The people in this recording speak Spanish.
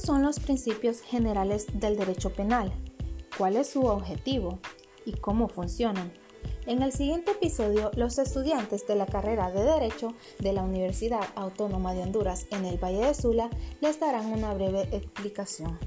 son los principios generales del derecho penal? ¿Cuál es su objetivo? ¿Y cómo funcionan? En el siguiente episodio, los estudiantes de la carrera de Derecho de la Universidad Autónoma de Honduras en el Valle de Sula les darán una breve explicación.